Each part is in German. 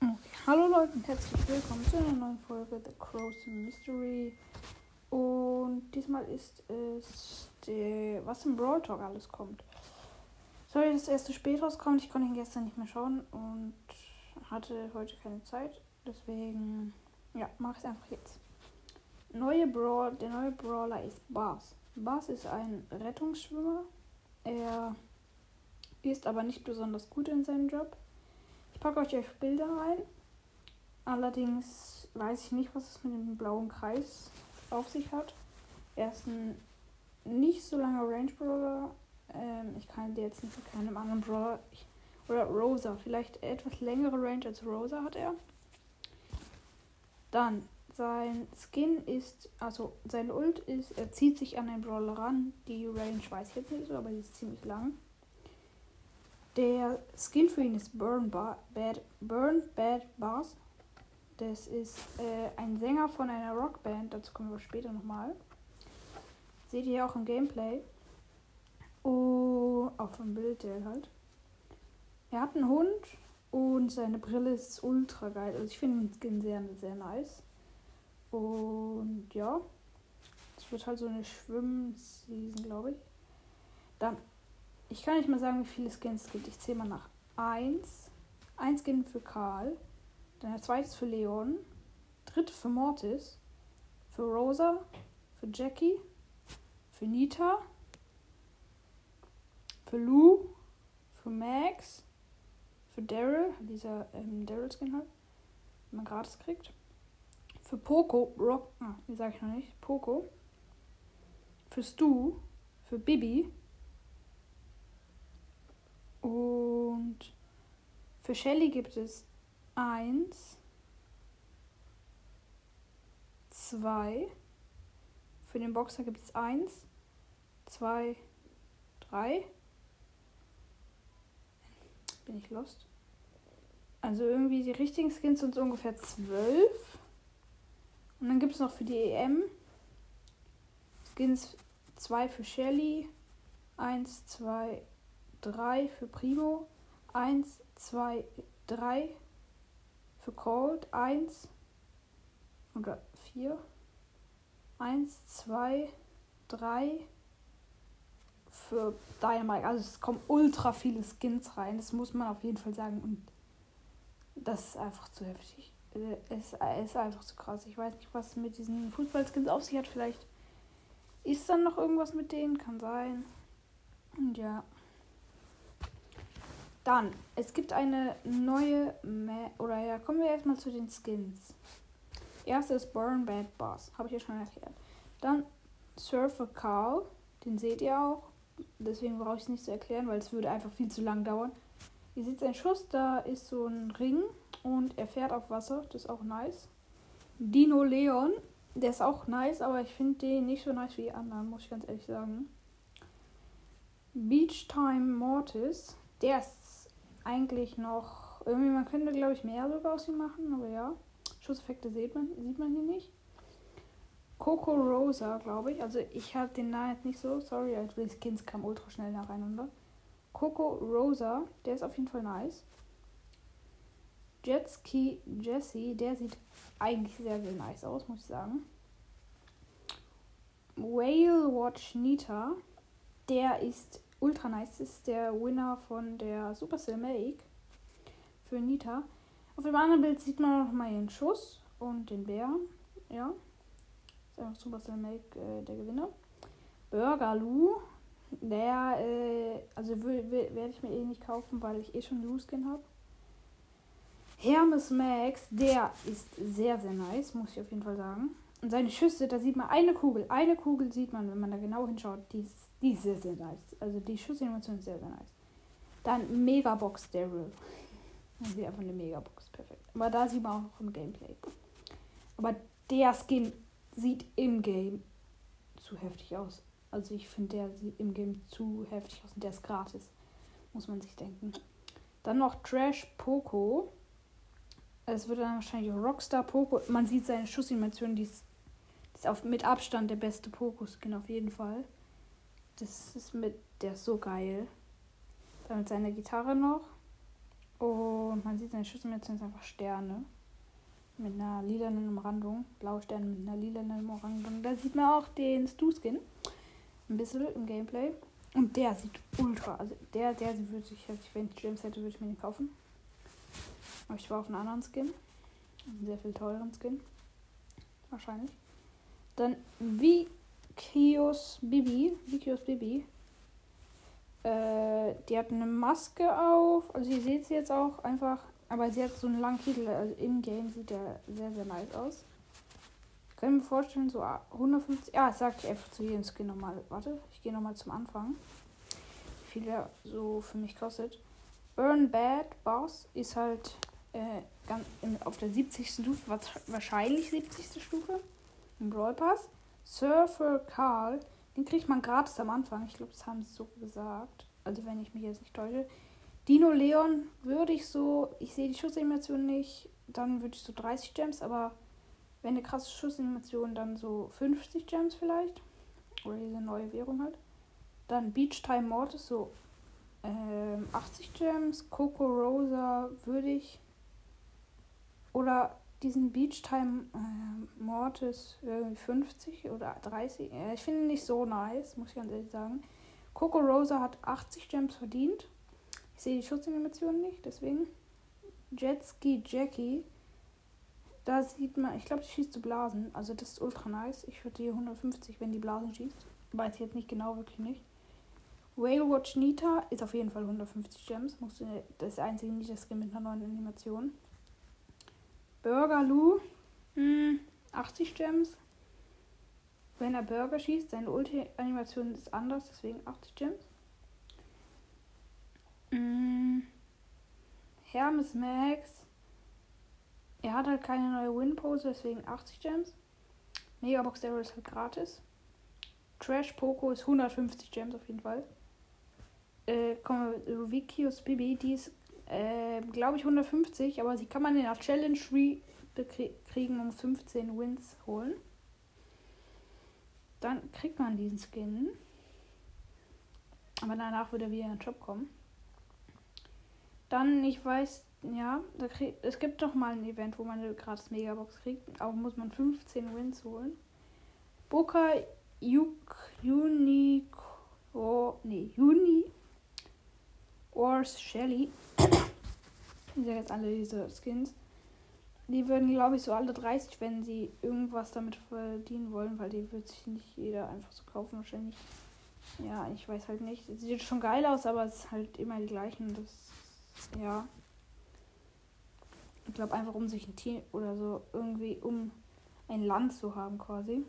Okay. Hallo Leute und herzlich willkommen zu einer neuen Folge The Crows Mystery. Und diesmal ist es der, was im Brawl Talk alles kommt. Sorry, dass erst zu spät rauskommt. Ich konnte ihn gestern nicht mehr schauen und hatte heute keine Zeit. Deswegen, ja, mache ich es einfach jetzt. Neue Brawl, der neue Brawler ist Bars. Bars ist ein Rettungsschwimmer. Er ist aber nicht besonders gut in seinem Job. Ich packe euch euch Bilder rein. Allerdings weiß ich nicht, was es mit dem blauen Kreis auf sich hat. Er ist ein nicht so langer Range Brawler. Ähm, ich kann dir jetzt nicht mit keinem anderen Brawler. Ich, oder Rosa. Vielleicht etwas längere Range als Rosa hat er. Dann sein Skin ist, also sein Ult ist, er zieht sich an den Brawler ran. Die Range weiß ich jetzt nicht so, aber die ist ziemlich lang. Der Skin für ihn ist Burn, Bad, Burn Bad Bars. Das ist äh, ein Sänger von einer Rockband. Dazu kommen wir später nochmal. Seht ihr auch im Gameplay. Oh, auf dem Bild der halt. Er hat einen Hund und seine Brille ist ultra geil. Also ich finde den Skin sehr, sehr nice. Und ja. Es wird halt so eine Schwimmseason, glaube ich. Dann ich kann nicht mal sagen, wie viele Skins es gibt. Ich zähle mal nach. Eins. Ein Skin für Karl. Dann der zweite für Leon. Dritte für Mortis. Für Rosa. Für Jackie. Für Nita. Für Lou. Für Max. Für Daryl. Dieser ähm, Daryl-Skin halt. Den man gratis kriegt. Für Poco. Rock. Ah, die sage ich noch nicht. Poco. Für Stu. Für Bibi und für Shelly gibt es eins, zwei. Für den Boxer gibt es eins, zwei, drei. Bin ich lost? Also irgendwie die richtigen Skins sind so ungefähr zwölf. Und dann gibt es noch für die EM Skins zwei für Shelly, eins, zwei, 3 für Primo, 1, 2, 3 für Cold, 1 oder 4, 1, 2, 3 für Dynamite. Also es kommen ultra viele Skins rein, das muss man auf jeden Fall sagen. Und das ist einfach zu heftig. Äh, es ist einfach zu krass. Ich weiß nicht, was mit diesen Fußballskins auf sich hat. Vielleicht ist dann noch irgendwas mit denen, kann sein. Und ja. Dann, es gibt eine neue, Ma oder ja, kommen wir erstmal zu den Skins. Erste ist Burn Bad Boss, habe ich ja schon erklärt. Dann Surfer Carl, den seht ihr auch. Deswegen brauche ich es nicht zu erklären, weil es würde einfach viel zu lang dauern. Ihr seht seinen Schuss, da ist so ein Ring und er fährt auf Wasser, das ist auch nice. Dino Leon, der ist auch nice, aber ich finde den nicht so nice wie die anderen, muss ich ganz ehrlich sagen. Beach Time Mortis, der ist eigentlich noch. Irgendwie, man könnte, glaube ich, mehr sogar aus ihm machen, aber ja. Schusseffekte sieht man, sieht man hier nicht. Coco Rosa, glaube ich. Also ich habe den Namen jetzt nicht so. Sorry, also die Skins kamen ultra schnell nacheinander. Coco Rosa, der ist auf jeden Fall nice. Jetski Jesse, der sieht eigentlich sehr, sehr nice aus, muss ich sagen. Whale Watch Nita, der ist ultra nice. Ist der Winner von der Supercell Make für Nita. Auf dem anderen Bild sieht man noch mal ihren Schuss und den Bären. Ja. Ist einfach Supercell Make äh, der Gewinner. Burgerloo. Der, äh, also werde ich mir eh nicht kaufen, weil ich eh schon Lou-Skin habe. Hermes Max, der ist sehr, sehr nice, muss ich auf jeden Fall sagen. Und seine Schüsse, da sieht man eine Kugel. Eine Kugel sieht man, wenn man da genau hinschaut. Die ist die ist sehr, sehr nice. Also die Schussanimation ist sehr, sehr nice. Dann Megabox Daryl. Das ist einfach eine Megabox. Perfekt. Aber da sieht man auch noch im Gameplay. Aber der Skin sieht im Game zu heftig aus. Also ich finde, der sieht im Game zu heftig aus und der ist gratis. Muss man sich denken. Dann noch Trash Poco. Es wird dann wahrscheinlich Rockstar Poco. Man sieht seine Schussanimation, die ist, die ist auf, mit Abstand der beste Poco-Skin auf jeden Fall. Das ist mit, der ist so geil. Dann mit seiner Gitarre noch. Und man sieht seine Schüsselmütze sind einfach Sterne. Mit einer lilanen Umrandung. Blaue Sterne mit einer lilanen Umrandung. Da sieht man auch den Stu-Skin. Ein bisschen im Gameplay. Und der sieht ultra. Also der, der würde ich, wenn ich James hätte, würde ich mir den kaufen. Aber ich war auf einen anderen Skin. Einen sehr viel teuren Skin. Wahrscheinlich. Dann Vikios Bibi. Vikios Bibi. Äh, die hat eine Maske auf. Also ihr seht sie jetzt auch einfach. Aber sie hat so einen langen Kittel. Also im Game sieht der sehr, sehr nice aus. Ich kann mir vorstellen, so 150. Ja, sag ich einfach zu jedem Skin nochmal. Warte, ich gehe nochmal zum Anfang. Wie viel der so für mich kostet. Burn Bad Boss ist halt äh, ganz in, auf der 70. Stufe. Wahrscheinlich 70. Stufe. Im Brawl Pass. Surfer Karl den kriegt man gratis am Anfang. Ich glaube, das haben sie so gesagt. Also wenn ich mich jetzt nicht täusche. Dino Leon würde ich so, ich sehe die Schussanimation nicht, dann würde ich so 30 Gems, aber wenn eine krasse Schussanimation, dann so 50 Gems vielleicht. Oder diese neue Währung halt. Dann Beach Time Mortis so ähm, 80 Gems. Coco Rosa würde ich. Oder diesen Beach Time äh, Mortis irgendwie 50 oder 30. Äh, ich finde ihn nicht so nice, muss ich ganz ehrlich sagen. Coco Rosa hat 80 Gems verdient. Ich sehe die Schutzanimationen nicht, deswegen. Jetski Jackie. Da sieht man, ich glaube, die schießt zu Blasen. Also das ist ultra nice. Ich würde die 150, wenn die Blasen schießt. Weiß ich jetzt nicht genau, wirklich nicht. Whale Watch Nita ist auf jeden Fall 150 Gems. Musst du, das ist einzige Nita-Skin mit einer neuen Animation. Burger Lou. Hm, 80 Gems. Wenn er Burger schießt, seine Ulti-Animation ist anders, deswegen 80 Gems. Hm, Hermes Max. Er hat halt keine neue Win-Pose, deswegen 80 Gems. Megabox Daryl ist halt gratis. Trash Poco ist 150 Gems auf jeden Fall. Äh, kommen wir Rubikius Bibi, die ist äh, glaube ich 150, aber sie kann man in der Challenge kriegen um 15 Wins holen. Dann kriegt man diesen Skin. Aber danach würde er wieder in den Shop kommen. Dann, ich weiß, ja, krieg, es gibt doch mal ein Event, wo man eine gratis Megabox kriegt. Aber muss man 15 Wins holen. Boca Juk Unique. Oh, nee, Uni. Ors Shelly. Ich sage jetzt alle diese Skins. Die würden, glaube ich, so alle 30, wenn sie irgendwas damit verdienen wollen, weil die wird sich nicht jeder einfach so kaufen wahrscheinlich. Ja, ich weiß halt nicht. Sieht schon geil aus, aber es ist halt immer die gleichen. Das, ja. Ich glaube einfach, um sich ein Team oder so irgendwie, um ein Land zu haben quasi.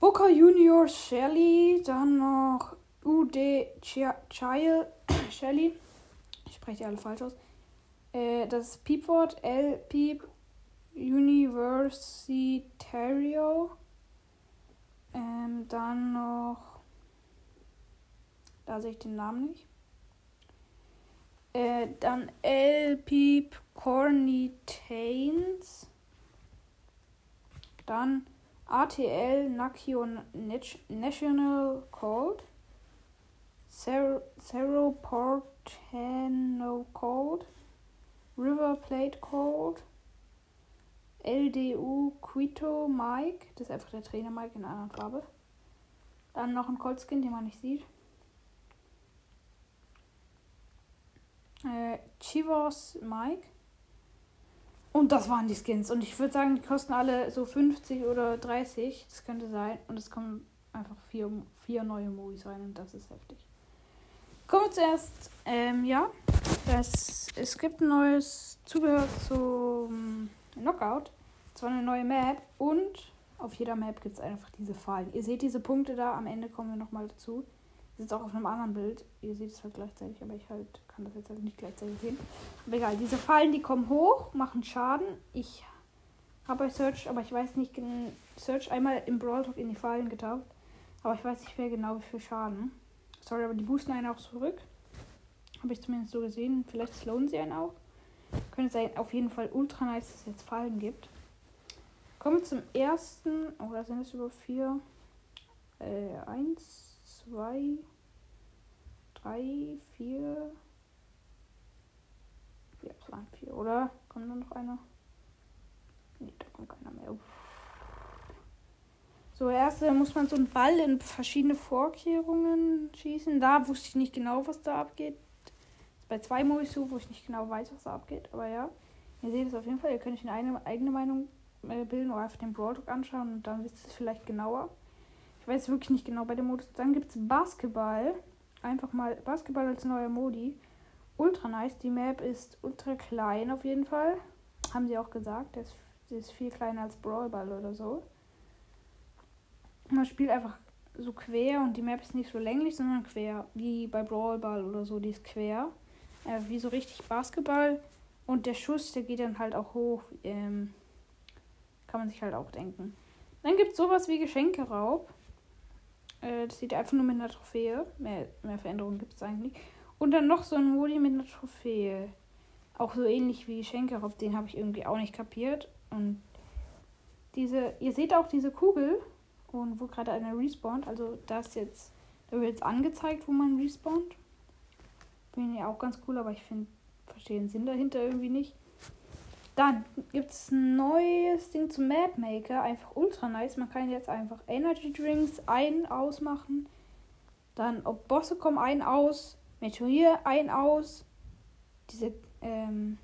Booker Junior Shelly, dann noch UD Child Shelly. Ich spreche die alle falsch aus. Äh, das Piepwort L Piep Universitario. Ähm, dann noch. Da sehe ich den Namen nicht. Äh, dann L Piep Cornitains. Dann ATL Nakion National Code. Cerro Portano Code. River Plate Code, LDU Quito Mike, das ist einfach der Trainer Mike in einer anderen Farbe. Dann noch ein Cold Skin, den man nicht sieht. Äh, Chivos Mike. Und das waren die Skins. Und ich würde sagen, die kosten alle so 50 oder 30. Das könnte sein. Und es kommen einfach vier, vier neue Movies rein. Und das ist heftig. Kommen wir zuerst, ähm, ja, das, es gibt ein neues Zubehör zum Knockout. Zwar eine neue Map und auf jeder Map gibt es einfach diese Fallen. Ihr seht diese Punkte da, am Ende kommen wir nochmal dazu. Das ist auch auf einem anderen Bild. Ihr seht es halt gleichzeitig, aber ich halt kann das jetzt halt nicht gleichzeitig sehen. Aber egal, diese Fallen, die kommen hoch, machen Schaden. Ich habe bei Search, aber ich weiß nicht, Search einmal im Brawl Talk in die Fallen getaucht. Aber ich weiß nicht mehr genau, wie viel Schaden. Sorry, aber die boosten einen auch zurück. Habe ich zumindest so gesehen. Vielleicht slowen sie einen auch. Könnte sein, auf jeden Fall ultra nice, dass es jetzt Fallen gibt. Kommen wir zum ersten. Oh, da sind es über vier. Äh, eins, zwei, drei, vier, Das waren vier, oder? Kommt da noch einer? Nee, da kommt keiner mehr. Uff. So, erst muss man so einen Ball in verschiedene Vorkehrungen schießen. Da wusste ich nicht genau, was da abgeht. Bei zwei Movies so, wo ich nicht genau weiß, was da abgeht. Aber ja, ihr seht es auf jeden Fall. Ihr könnt euch eine eigene Meinung äh, bilden oder einfach den Brawl Talk anschauen und dann wisst ihr es vielleicht genauer. Ich weiß wirklich nicht genau bei dem Modus. Dann gibt es Basketball. Einfach mal Basketball als neuer Modi. Ultra nice. Die Map ist ultra klein auf jeden Fall. Haben sie auch gesagt. Der ist viel kleiner als Brawlball oder so. Man spielt einfach so quer und die Map ist nicht so länglich, sondern quer. Wie bei Brawlball oder so, die ist quer. Äh, wie so richtig Basketball. Und der Schuss, der geht dann halt auch hoch. Ähm, kann man sich halt auch denken. Dann gibt es sowas wie Geschenkeraub. Äh, das sieht einfach nur mit einer Trophäe. Mehr, mehr Veränderungen gibt es eigentlich. Und dann noch so ein Modi mit einer Trophäe. Auch so ähnlich wie Geschenkeraub. Den habe ich irgendwie auch nicht kapiert. Und diese, ihr seht auch diese Kugel und wo gerade einer respawnt. Also das jetzt, da wird jetzt angezeigt, wo man respawnt. Finde ich auch ganz cool, aber ich finde, verstehe den Sinn dahinter irgendwie nicht. Dann gibt es ein neues Ding zum Mapmaker, einfach ultra nice. Man kann jetzt einfach Energy Drinks ein, ausmachen. Dann, ob Bosse kommen, ein, aus. Meteor, ein, aus. Diese, ähm,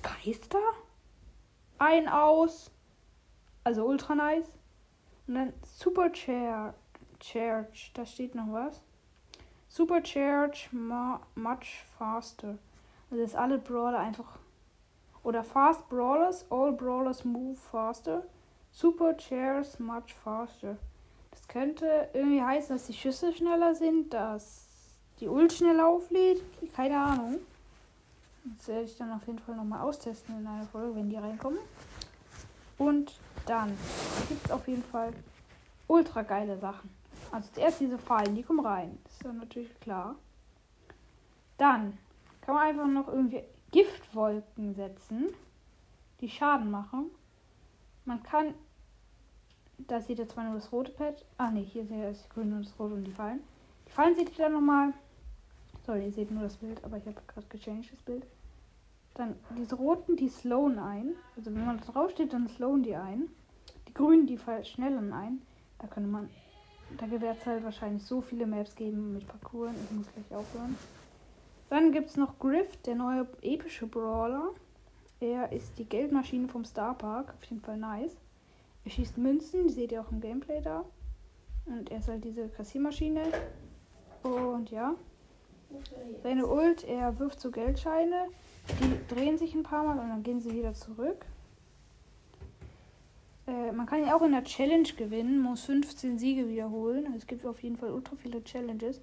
Geister? Ein, aus. Also ultra nice. Und dann Supercharge. Charge, da steht noch was. Supercharge much faster. Also dass alle Brawler einfach. Oder Fast Brawlers, all Brawlers move faster. Supercharge much faster. Das könnte irgendwie heißen, dass die Schüsse schneller sind, dass die Ult schneller auflädt. Keine Ahnung. Das werde ich dann auf jeden Fall nochmal austesten in einer Folge, wenn die reinkommen. Und dann gibt es auf jeden Fall ultra geile Sachen. Also zuerst diese Fallen, die kommen rein. Das ist dann natürlich klar. Dann kann man einfach noch irgendwie Giftwolken setzen, die Schaden machen. Man kann. Da seht ihr zwar nur das rote Pad. Ah ne, hier seht ihr das grüne und das rote und die Fallen. Die Fallen seht ihr dann nochmal. Sorry, ihr seht nur das Bild, aber ich habe gerade gechanged das Bild. Dann diese roten, die slowen ein. Also wenn man da drauf steht, dann slowen die ein. Die grünen, die schnellen ein. Da könnte man. Da wird es halt wahrscheinlich so viele Maps geben mit Parcours. Ich muss gleich aufhören. Dann gibt es noch Griff, der neue epische Brawler. Er ist die Geldmaschine vom Star Park. Auf jeden Fall nice. Er schießt Münzen, die seht ihr auch im Gameplay da. Und er ist halt diese Kassiermaschine. Und ja. Seine Ult, er wirft so Geldscheine. Die drehen sich ein paar Mal und dann gehen sie wieder zurück. Äh, man kann ja auch in der Challenge gewinnen, muss 15 Siege wiederholen. Also es gibt auf jeden Fall ultra viele Challenges.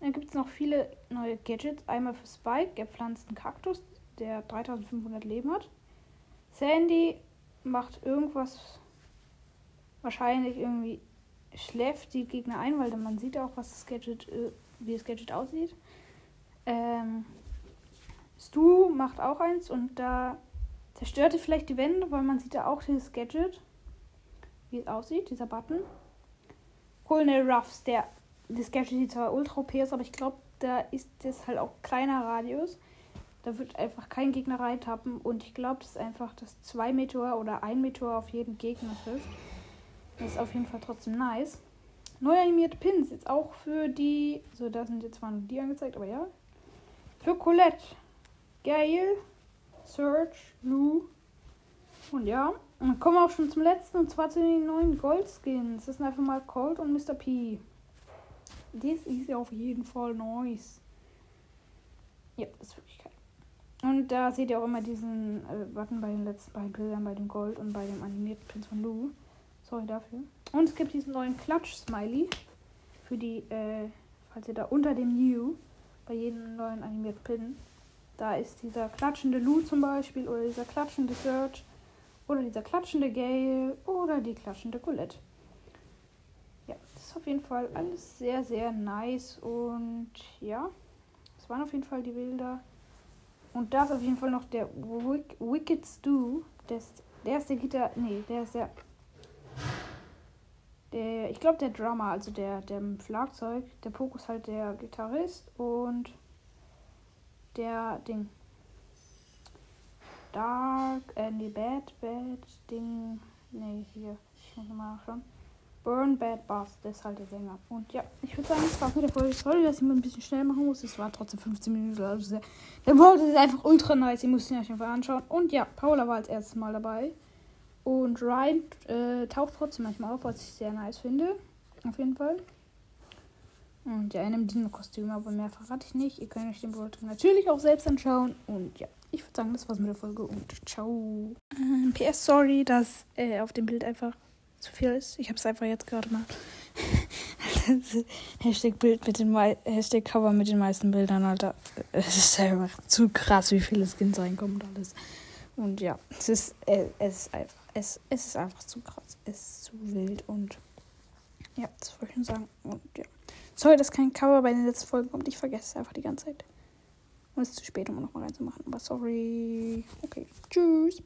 Dann gibt es noch viele neue Gadgets. Einmal für Spike, er pflanzt einen Kaktus, der 3500 Leben hat. Sandy macht irgendwas, wahrscheinlich irgendwie schläft die Gegner ein, weil man sieht auch, was das Gadget, äh, wie das Gadget aussieht. Ähm, Stu macht auch eins und da zerstört er vielleicht die Wände, weil man sieht da auch dieses Gadget, wie es aussieht, dieser Button. Colonel Ruffs, der das Gadget sieht zwar ultra OP aus, aber ich glaube, da ist das halt auch kleiner Radius. Da wird einfach kein Gegner reintappen und ich glaube, das ist einfach, dass zwei Meteor oder ein Meteor auf jeden Gegner trifft. Das ist auf jeden Fall trotzdem nice. Neu animierte Pins, jetzt auch für die. So, da sind jetzt zwar nur die angezeigt, aber ja. Für Colette. Gail, Search, Lou. Und ja, und dann kommen wir auch schon zum letzten und zwar zu den neuen Goldskins. Das sind einfach mal Cold und Mr. P. Das ist ja auf jeden Fall nice. Ja, das ist wirklich geil. Und da seht ihr auch immer diesen äh, Button bei den letzten beiden Bildern, bei dem Gold und bei dem animierten Pins von Lou. Sorry dafür. Und es gibt diesen neuen Klatsch-Smiley. Für die, äh, falls ihr da unter dem New bei jedem neuen animierten Pin da ist dieser klatschende Lou zum Beispiel oder dieser klatschende Search oder dieser klatschende Gale oder die klatschende Colette. Ja, das ist auf jeden Fall alles sehr, sehr nice und ja, das waren auf jeden Fall die Bilder. Und da ist auf jeden Fall noch der Wick Wicked Stu. Der ist, der ist der Gitter. Nee, der ist der. Der, ich glaube der Drummer, also der, der Schlagzeug. Der Pokus halt der Gitarrist und der Ding. Dark, äh, nee, Bad, Bad, Ding. Nee, hier. Ich muss mal nachschauen. Burn Bad Bass, das ist halt der Sänger. Und ja, ich würde sagen, das war's mit der Folge. Sorry, dass ich mal ein bisschen schnell machen muss. Es war trotzdem 15 Minuten. Also der, der World ist einfach ultra nice. Ihr müsst ihn euch einfach anschauen. Und ja, Paula war als erstes Mal dabei. Und Ryan äh, taucht trotzdem manchmal auf, was ich sehr nice finde. Auf jeden Fall. Und ja, in einem Dino-Kostüm, aber mehr verrate ich nicht. Ihr könnt euch den World natürlich auch selbst anschauen. Und ja, ich würde sagen, das war's mit der Folge und ciao. Ähm, PS, sorry, dass äh, auf dem Bild einfach zu viel ist. Ich habe es einfach jetzt gerade mal. Hashtag Bild mit den Hashtag Cover mit den meisten Bildern, Alter. Es ist einfach zu krass, wie viele Skins reinkommen und alles. Und ja, es ist, äh, es ist einfach, es, es ist einfach zu krass. Es ist zu wild und ja, das wollte ich schon sagen. Und ja. Sorry, dass kein Cover bei den letzten Folgen kommt. Ich vergesse es einfach die ganze Zeit. Es ist zu spät, um nochmal reinzumachen. Aber sorry. Okay. Tschüss.